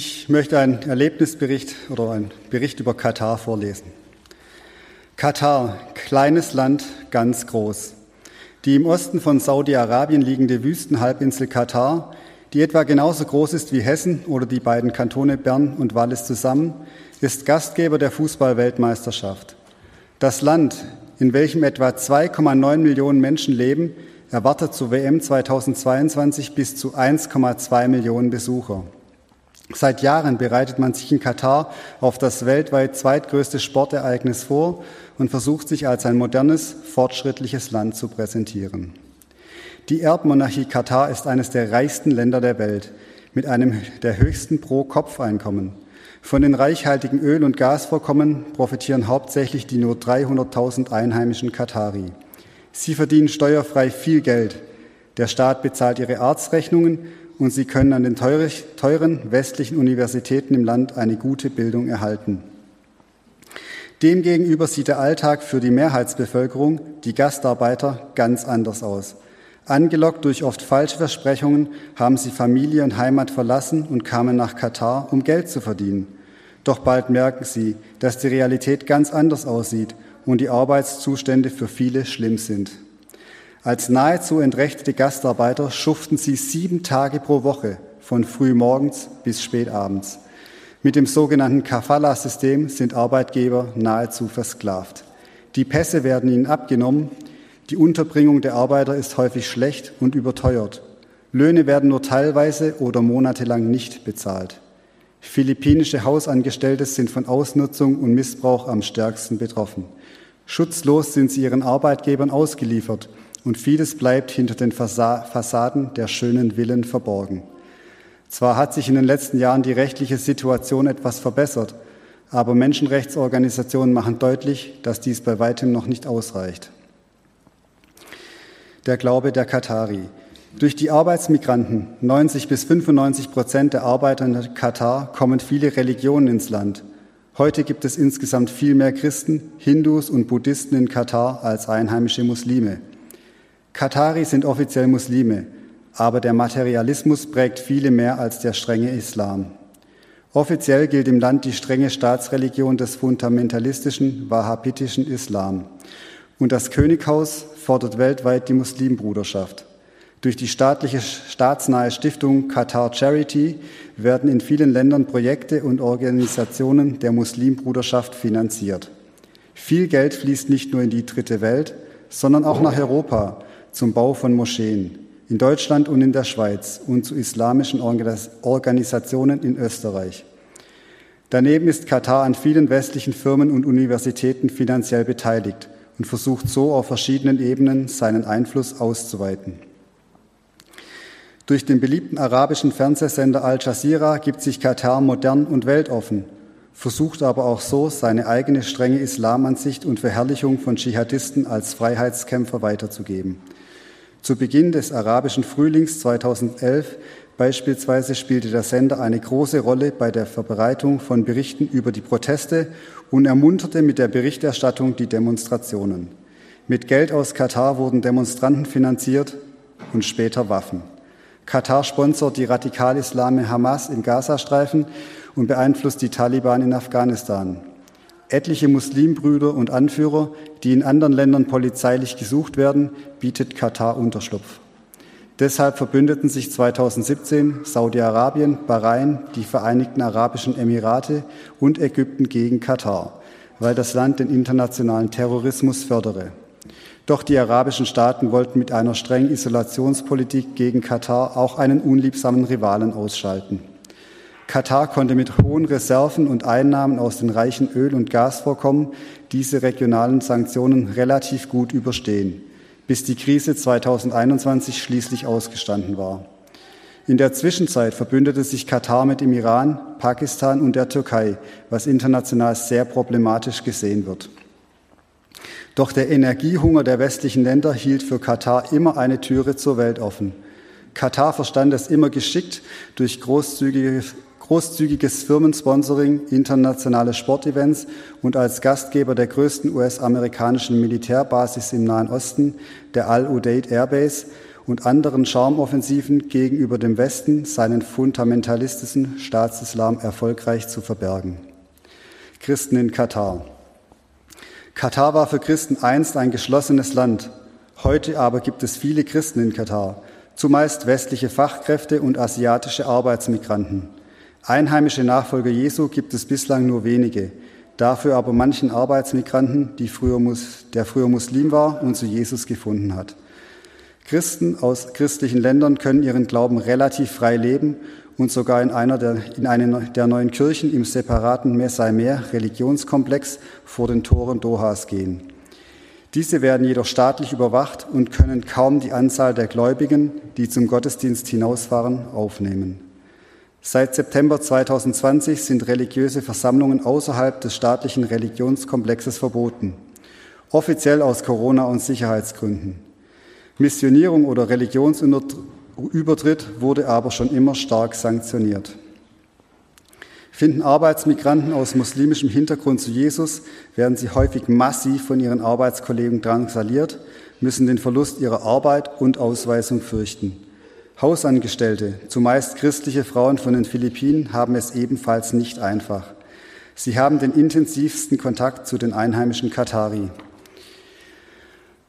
Ich möchte einen Erlebnisbericht oder einen Bericht über Katar vorlesen. Katar, kleines Land, ganz groß. Die im Osten von Saudi-Arabien liegende Wüstenhalbinsel Katar, die etwa genauso groß ist wie Hessen oder die beiden Kantone Bern und Wallis zusammen, ist Gastgeber der Fußballweltmeisterschaft. Das Land, in welchem etwa 2,9 Millionen Menschen leben, erwartet zur WM 2022 bis zu 1,2 Millionen Besucher. Seit Jahren bereitet man sich in Katar auf das weltweit zweitgrößte Sportereignis vor und versucht sich als ein modernes, fortschrittliches Land zu präsentieren. Die Erbmonarchie Katar ist eines der reichsten Länder der Welt mit einem der höchsten Pro-Kopf-Einkommen. Von den reichhaltigen Öl- und Gasvorkommen profitieren hauptsächlich die nur 300.000 einheimischen Katari. Sie verdienen steuerfrei viel Geld. Der Staat bezahlt ihre Arztrechnungen und sie können an den teuren westlichen Universitäten im Land eine gute Bildung erhalten. Demgegenüber sieht der Alltag für die Mehrheitsbevölkerung, die Gastarbeiter, ganz anders aus. Angelockt durch oft falsche Versprechungen haben sie Familie und Heimat verlassen und kamen nach Katar, um Geld zu verdienen. Doch bald merken sie, dass die Realität ganz anders aussieht und die Arbeitszustände für viele schlimm sind. Als nahezu entrechtete Gastarbeiter schuften sie sieben Tage pro Woche, von frühmorgens bis spätabends. Mit dem sogenannten Kafala-System sind Arbeitgeber nahezu versklavt. Die Pässe werden ihnen abgenommen, die Unterbringung der Arbeiter ist häufig schlecht und überteuert. Löhne werden nur teilweise oder monatelang nicht bezahlt. Philippinische Hausangestellte sind von Ausnutzung und Missbrauch am stärksten betroffen. Schutzlos sind sie ihren Arbeitgebern ausgeliefert und vieles bleibt hinter den Fassaden der schönen Villen verborgen. Zwar hat sich in den letzten Jahren die rechtliche Situation etwas verbessert, aber Menschenrechtsorganisationen machen deutlich, dass dies bei weitem noch nicht ausreicht. Der Glaube der Katari. Durch die Arbeitsmigranten, 90 bis 95 Prozent der Arbeiter in Katar, kommen viele Religionen ins Land. Heute gibt es insgesamt viel mehr Christen, Hindus und Buddhisten in Katar als einheimische Muslime. Katari sind offiziell Muslime, aber der Materialismus prägt viele mehr als der strenge Islam. Offiziell gilt im Land die strenge Staatsreligion des fundamentalistischen wahhabitischen Islam. Und das Könighaus fordert weltweit die Muslimbruderschaft. Durch die staatliche staatsnahe Stiftung Qatar Charity werden in vielen Ländern Projekte und Organisationen der Muslimbruderschaft finanziert. Viel Geld fließt nicht nur in die dritte Welt, sondern auch nach Europa, zum Bau von Moscheen in Deutschland und in der Schweiz und zu islamischen Organisationen in Österreich. Daneben ist Katar an vielen westlichen Firmen und Universitäten finanziell beteiligt und versucht so auf verschiedenen Ebenen seinen Einfluss auszuweiten. Durch den beliebten arabischen Fernsehsender Al Jazeera gibt sich Katar modern und weltoffen, versucht aber auch so, seine eigene strenge Islamansicht und Verherrlichung von Dschihadisten als Freiheitskämpfer weiterzugeben. Zu Beginn des arabischen Frühlings 2011 beispielsweise spielte der Sender eine große Rolle bei der Verbreitung von Berichten über die Proteste und ermunterte mit der Berichterstattung die Demonstrationen. Mit Geld aus Katar wurden Demonstranten finanziert und später Waffen. Katar sponsert die Radikal-Islame Hamas im Gazastreifen und beeinflusst die Taliban in Afghanistan. Etliche Muslimbrüder und Anführer, die in anderen Ländern polizeilich gesucht werden, bietet Katar Unterschlupf. Deshalb verbündeten sich 2017 Saudi-Arabien, Bahrain, die Vereinigten Arabischen Emirate und Ägypten gegen Katar, weil das Land den internationalen Terrorismus fördere. Doch die arabischen Staaten wollten mit einer strengen Isolationspolitik gegen Katar auch einen unliebsamen Rivalen ausschalten. Katar konnte mit hohen Reserven und Einnahmen aus den reichen Öl- und Gasvorkommen diese regionalen Sanktionen relativ gut überstehen, bis die Krise 2021 schließlich ausgestanden war. In der Zwischenzeit verbündete sich Katar mit dem Iran, Pakistan und der Türkei, was international sehr problematisch gesehen wird. Doch der Energiehunger der westlichen Länder hielt für Katar immer eine Türe zur Welt offen. Katar verstand es immer geschickt, durch großzügige großzügiges Firmensponsoring, internationale Sportevents und als Gastgeber der größten US-amerikanischen Militärbasis im Nahen Osten, der Al-Udeid Airbase, und anderen Charmoffensiven gegenüber dem Westen seinen fundamentalistischen Staatsislam erfolgreich zu verbergen. Christen in Katar. Katar war für Christen einst ein geschlossenes Land. Heute aber gibt es viele Christen in Katar, zumeist westliche Fachkräfte und asiatische Arbeitsmigranten. Einheimische Nachfolger Jesu gibt es bislang nur wenige, dafür aber manchen Arbeitsmigranten, früher, der früher Muslim war und zu Jesus gefunden hat. Christen aus christlichen Ländern können ihren Glauben relativ frei leben und sogar in einer der, in einer der neuen Kirchen im separaten Mesai-Mer Religionskomplex vor den Toren Dohas gehen. Diese werden jedoch staatlich überwacht und können kaum die Anzahl der Gläubigen, die zum Gottesdienst hinausfahren, aufnehmen. Seit September 2020 sind religiöse Versammlungen außerhalb des staatlichen Religionskomplexes verboten, offiziell aus Corona- und Sicherheitsgründen. Missionierung oder Religionsübertritt wurde aber schon immer stark sanktioniert. Finden Arbeitsmigranten aus muslimischem Hintergrund zu Jesus, werden sie häufig massiv von ihren Arbeitskollegen drangsaliert, müssen den Verlust ihrer Arbeit und Ausweisung fürchten. Hausangestellte, zumeist christliche Frauen von den Philippinen, haben es ebenfalls nicht einfach. Sie haben den intensivsten Kontakt zu den einheimischen Katari.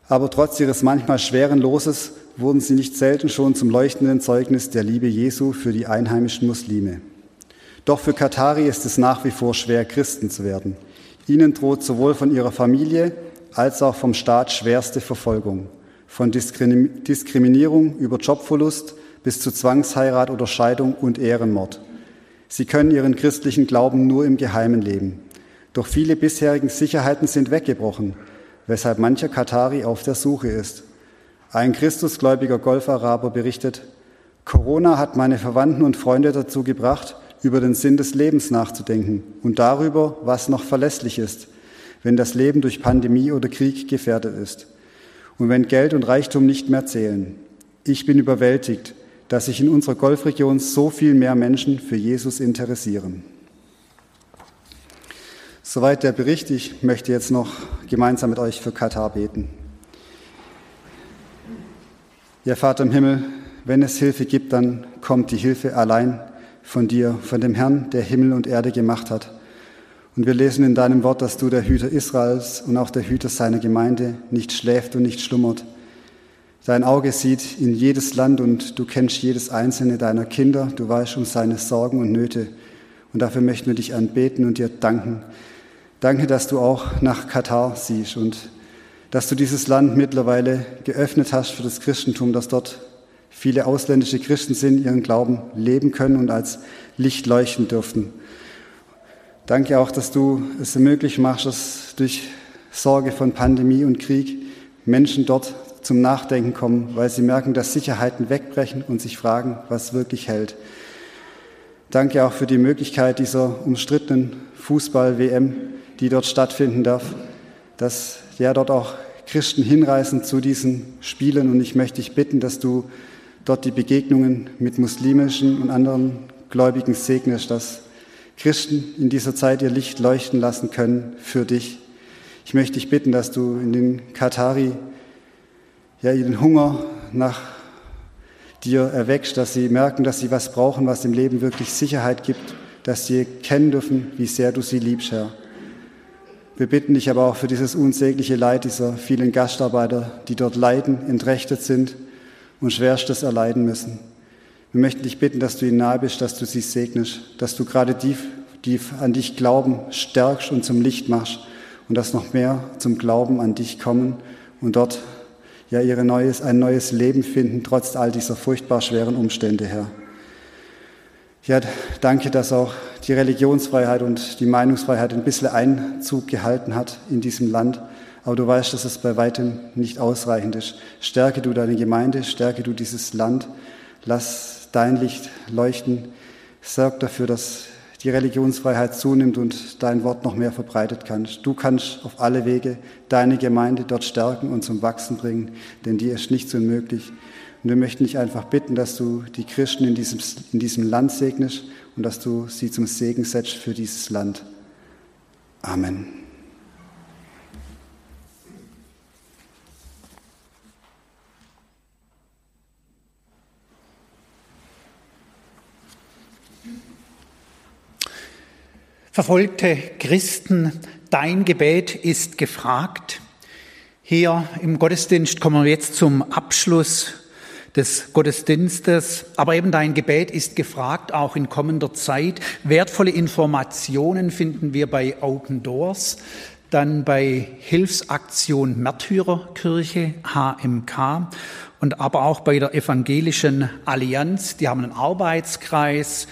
Aber trotz ihres manchmal schweren Loses wurden sie nicht selten schon zum leuchtenden Zeugnis der Liebe Jesu für die einheimischen Muslime. Doch für Katari ist es nach wie vor schwer, Christen zu werden. Ihnen droht sowohl von ihrer Familie als auch vom Staat schwerste Verfolgung. Von Diskriminierung über Jobverlust bis zu Zwangsheirat oder Scheidung und Ehrenmord. Sie können ihren christlichen Glauben nur im Geheimen leben. Doch viele bisherigen Sicherheiten sind weggebrochen weshalb mancher Katari auf der Suche ist. Ein christusgläubiger Golfaraber berichtet, Corona hat meine Verwandten und Freunde dazu gebracht, über den Sinn des Lebens nachzudenken und darüber, was noch verlässlich ist, wenn das Leben durch Pandemie oder Krieg gefährdet ist und wenn Geld und Reichtum nicht mehr zählen. Ich bin überwältigt, dass sich in unserer Golfregion so viel mehr Menschen für Jesus interessieren. Soweit der Bericht. Ich möchte jetzt noch gemeinsam mit euch für Katar beten. Ja, Vater im Himmel, wenn es Hilfe gibt, dann kommt die Hilfe allein von dir, von dem Herrn, der Himmel und Erde gemacht hat. Und wir lesen in deinem Wort, dass du der Hüter Israels und auch der Hüter seiner Gemeinde nicht schläft und nicht schlummert. Dein Auge sieht in jedes Land und du kennst jedes einzelne deiner Kinder. Du weißt um seine Sorgen und Nöte. Und dafür möchten wir dich anbeten und dir danken, Danke, dass du auch nach Katar siehst und dass du dieses Land mittlerweile geöffnet hast für das Christentum, dass dort viele ausländische Christen sind, ihren Glauben leben können und als Licht leuchten dürften. Danke auch, dass du es möglich machst, dass durch Sorge von Pandemie und Krieg Menschen dort zum Nachdenken kommen, weil sie merken, dass Sicherheiten wegbrechen und sich fragen, was wirklich hält. Danke auch für die Möglichkeit dieser umstrittenen Fußball-WM, die dort stattfinden darf, dass ja dort auch Christen hinreisen zu diesen Spielen. Und ich möchte dich bitten, dass du dort die Begegnungen mit muslimischen und anderen Gläubigen segnest, dass Christen in dieser Zeit ihr Licht leuchten lassen können für dich. Ich möchte dich bitten, dass du in den Katari ja ihren Hunger nach dir erweckst, dass sie merken, dass sie was brauchen, was im Leben wirklich Sicherheit gibt, dass sie kennen dürfen, wie sehr du sie liebst, Herr. Wir bitten dich aber auch für dieses unsägliche Leid dieser vielen Gastarbeiter, die dort leiden, entrechtet sind und Schwerstes erleiden müssen. Wir möchten dich bitten, dass du ihnen nahe bist, dass du sie segnest, dass du gerade die, die an dich glauben, stärkst und zum Licht machst und dass noch mehr zum Glauben an dich kommen und dort ja ihre neues, ein neues Leben finden, trotz all dieser furchtbar schweren Umstände, Herr. Ja, danke, dass auch die Religionsfreiheit und die Meinungsfreiheit ein bisschen Einzug gehalten hat in diesem Land. Aber du weißt, dass es bei weitem nicht ausreichend ist. Stärke du deine Gemeinde, stärke du dieses Land. Lass dein Licht leuchten. Sorg dafür, dass die Religionsfreiheit zunimmt und dein Wort noch mehr verbreitet kannst. Du kannst auf alle Wege deine Gemeinde dort stärken und zum Wachsen bringen, denn dir ist nichts unmöglich. Und wir möchten dich einfach bitten, dass du die Christen in diesem, in diesem Land segnest und dass du sie zum Segen setzt für dieses Land. Amen. Verfolgte Christen, dein Gebet ist gefragt. Hier im Gottesdienst kommen wir jetzt zum Abschluss des Gottesdienstes. Aber eben dein Gebet ist gefragt, auch in kommender Zeit. Wertvolle Informationen finden wir bei Open Doors, dann bei Hilfsaktion Märtyrerkirche, HMK, und aber auch bei der Evangelischen Allianz. Die haben einen Arbeitskreis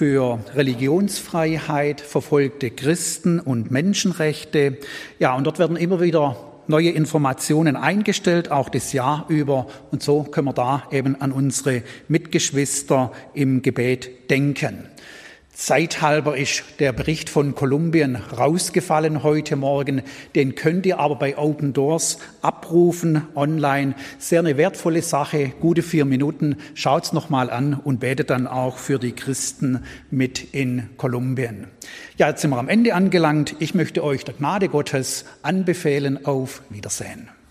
für Religionsfreiheit, verfolgte Christen und Menschenrechte. Ja, und dort werden immer wieder neue Informationen eingestellt, auch das Jahr über. Und so können wir da eben an unsere Mitgeschwister im Gebet denken. Zeithalber ist der Bericht von Kolumbien rausgefallen heute Morgen. Den könnt ihr aber bei Open Doors abrufen online. Sehr eine wertvolle Sache, gute vier Minuten. Schaut's noch mal an und betet dann auch für die Christen mit in Kolumbien. Ja, jetzt sind wir am Ende angelangt. Ich möchte euch der Gnade Gottes anbefehlen. Auf Wiedersehen.